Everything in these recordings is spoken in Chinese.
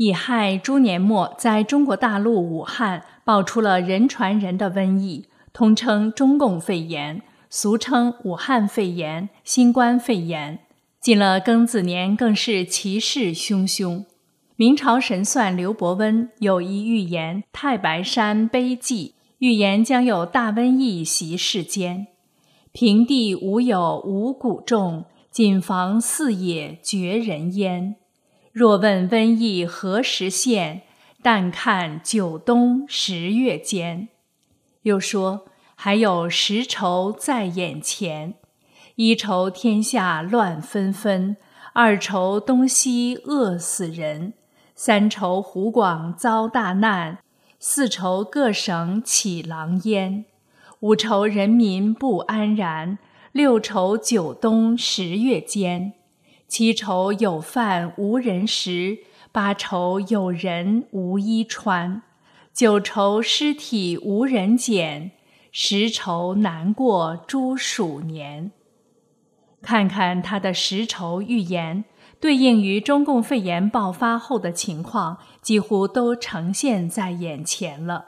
乙亥猪年末，在中国大陆武汉爆出了人传人的瘟疫，通称中共肺炎，俗称武汉肺炎、新冠肺炎。进了庚子年，更是其势汹汹。明朝神算刘伯温有一预言《太白山碑记》，预言将有大瘟疫袭世间。平地无有五谷种，谨防四野绝人烟。若问瘟疫何时现？但看九冬十月间。又说还有十愁在眼前：一愁天下乱纷纷，二愁东西饿死人，三愁湖广遭大难，四愁各省起狼烟，五愁人民不安然，六愁九冬十月间。七愁有饭无人食，八愁有人无衣穿，九愁尸体无人捡，十愁难过猪鼠年。看看他的十愁预言，对应于中共肺炎爆发后的情况，几乎都呈现在眼前了。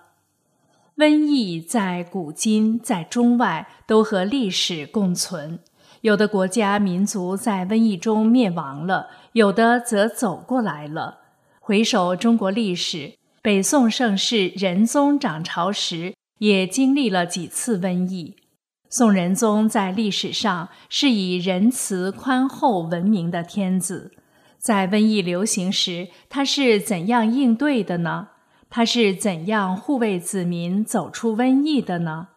瘟疫在古今在中外都和历史共存。有的国家民族在瘟疫中灭亡了，有的则走过来了。回首中国历史，北宋盛世仁宗掌朝时，也经历了几次瘟疫。宋仁宗在历史上是以仁慈宽厚闻名的天子，在瘟疫流行时，他是怎样应对的呢？他是怎样护卫子民走出瘟疫的呢？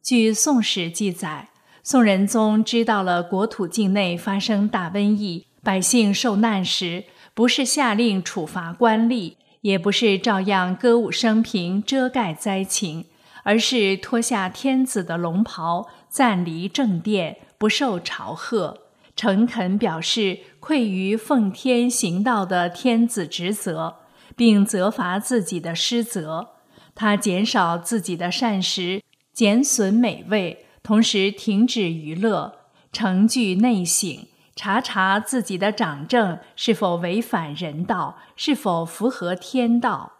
据《宋史》记载。宋仁宗知道了国土境内发生大瘟疫，百姓受难时，不是下令处罚官吏，也不是照样歌舞升平遮盖灾情，而是脱下天子的龙袍，暂离正殿，不受朝贺，诚恳表示愧于奉天行道的天子职责，并责罚自己的失责。他减少自己的膳食，减损美味。同时停止娱乐，诚具内省，查查自己的掌政是否违反人道，是否符合天道。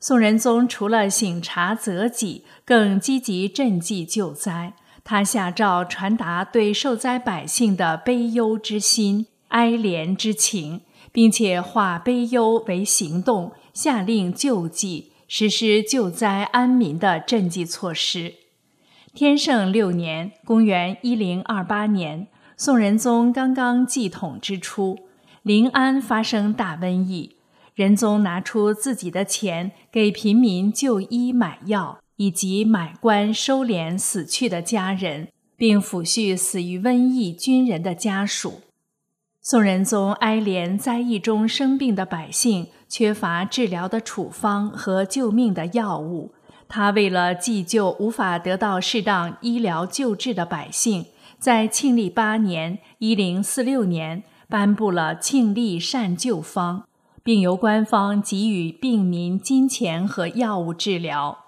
宋仁宗除了省察责己，更积极赈济救灾。他下诏传达对受灾百姓的悲忧之心、哀怜之情，并且化悲忧为行动，下令救济，实施救灾安民的赈济措施。天圣六年（公元一零二八年），宋仁宗刚刚继统之初，临安发生大瘟疫。仁宗拿出自己的钱给平民就医买药，以及买官收敛死去的家人，并抚恤死于瘟疫军人的家属。宋仁宗哀怜灾疫中生病的百姓，缺乏治疗的处方和救命的药物。他为了济救无法得到适当医疗救治的百姓，在庆历八年（一零四六年）颁布了《庆历善救方》，并由官方给予病民金钱和药物治疗。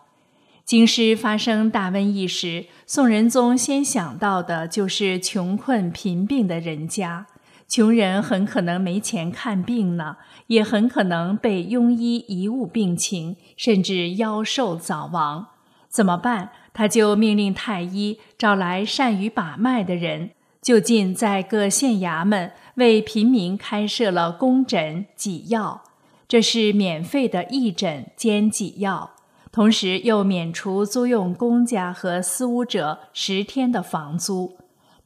京师发生大瘟疫时，宋仁宗先想到的就是穷困贫病的人家。穷人很可能没钱看病呢，也很可能被庸医贻误病情，甚至夭寿早亡。怎么办？他就命令太医找来善于把脉的人，就近在各县衙门为平民开设了公诊给药，这是免费的义诊兼给药，同时又免除租用公家和私屋者十天的房租。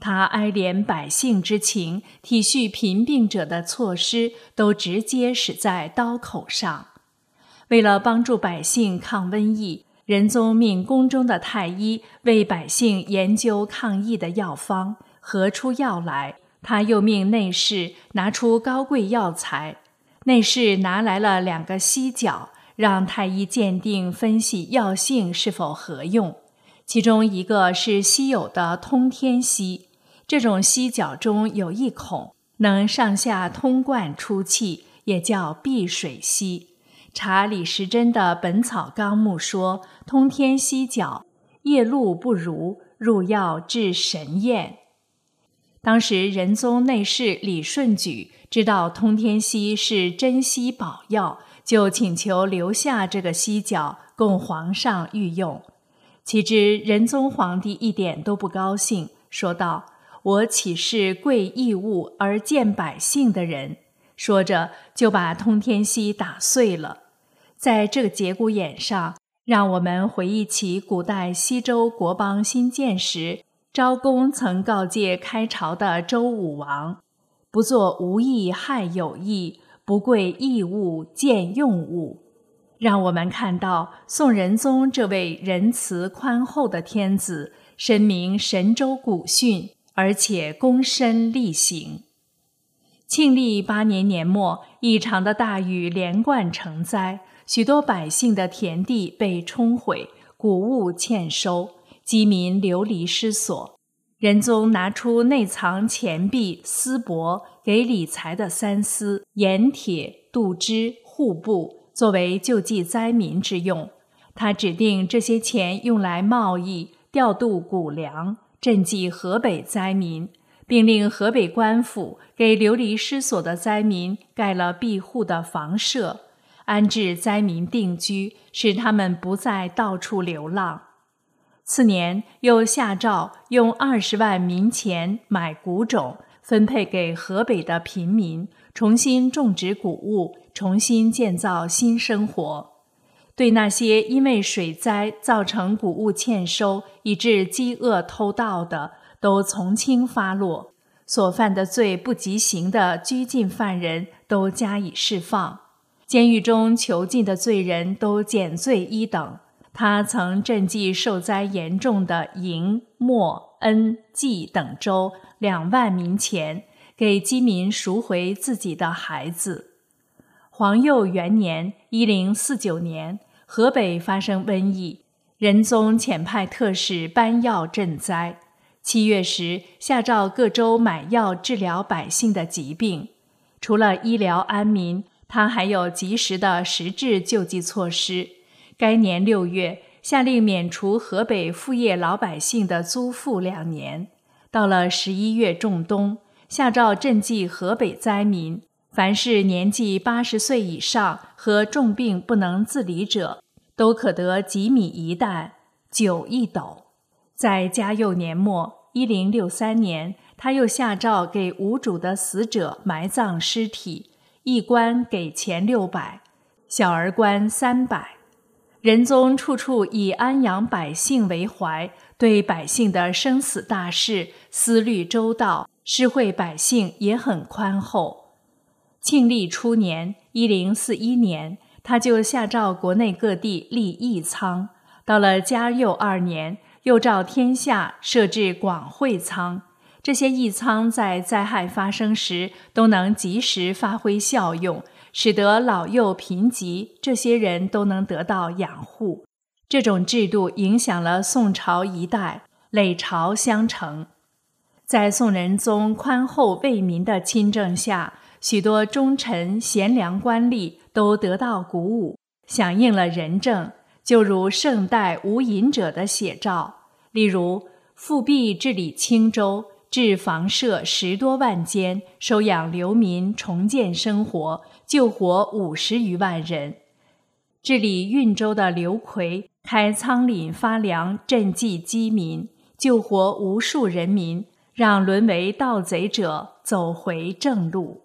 他哀怜百姓之情，体恤贫病者的措施，都直接使在刀口上。为了帮助百姓抗瘟疫，仁宗命宫中的太医为百姓研究抗疫的药方，合出药来。他又命内侍拿出高贵药材，内侍拿来了两个犀角，让太医鉴定分析药性是否合用。其中一个是稀有的通天犀。这种犀角中有一孔，能上下通贯出气，也叫避水犀。查李时珍的《本草纲目》说，通天犀角夜露不如，入药治神验。当时仁宗内侍李顺举知道通天犀是珍稀宝药，就请求留下这个犀角供皇上御用。岂知仁宗皇帝一点都不高兴，说道：“我岂是贵义物而见百姓的人？”说着就把通天犀打碎了。在这个节骨眼上，让我们回忆起古代西周国邦新建时。昭公曾告诫开朝的周武王：“不做无益害有益，不贵义物见用物。”让我们看到宋仁宗这位仁慈宽厚的天子，深明神州古训，而且躬身力行。庆历八年年末，异常的大雨连贯成灾，许多百姓的田地被冲毁，谷物欠收。饥民流离失所，仁宗拿出内藏钱币、丝帛给理财的三司、盐铁、杜支、户部作为救济灾民之用。他指定这些钱用来贸易、调度谷粮、赈济河北灾民，并令河北官府给流离失所的灾民盖了庇护的房舍，安置灾民定居，使他们不再到处流浪。次年，又下诏用二十万民钱买谷种，分配给河北的贫民，重新种植谷物，重新建造新生活。对那些因为水灾造成谷物欠收，以致饥饿偷盗的，都从轻发落；所犯的罪不及刑的拘禁犯人都加以释放；监狱中囚禁的罪人都减罪一等。他曾赈济受灾严重的营、莫、恩、济等州两万民钱，给饥民赎回自己的孩子。皇佑元年（一零四九年），河北发生瘟疫，仁宗遣派特使搬药赈灾。七月时，下诏各州买药治疗百姓的疾病。除了医疗安民，他还有及时的实质救济措施。该年六月，下令免除河北副业老百姓的租赋两年。到了十一月仲冬，下诏赈济河北灾民，凡是年纪八十岁以上和重病不能自理者，都可得几米一担，酒一斗。在嘉佑年末（一零六三年），他又下诏给无主的死者埋葬尸体，一官给钱六百，小儿官三百。仁宗处处以安养百姓为怀，对百姓的生死大事思虑周到，施惠百姓也很宽厚。庆历初年（一零四一年），他就下诏国内各地立义仓；到了嘉佑二年，又诏天下设置广惠仓。这些义仓在灾害发生时都能及时发挥效用。使得老幼贫瘠这些人都能得到养护，这种制度影响了宋朝一代，累朝相承。在宋仁宗宽厚为民的亲政下，许多忠臣贤良官吏都得到鼓舞，响应了仁政。就如圣代无隐者的写照，例如复辟治理青州。置房舍十多万间，收养流民，重建生活，救活五十余万人。治理运州的刘奎开仓廪发粮，赈济饥民，救活无数人民，让沦为盗贼者走回正路。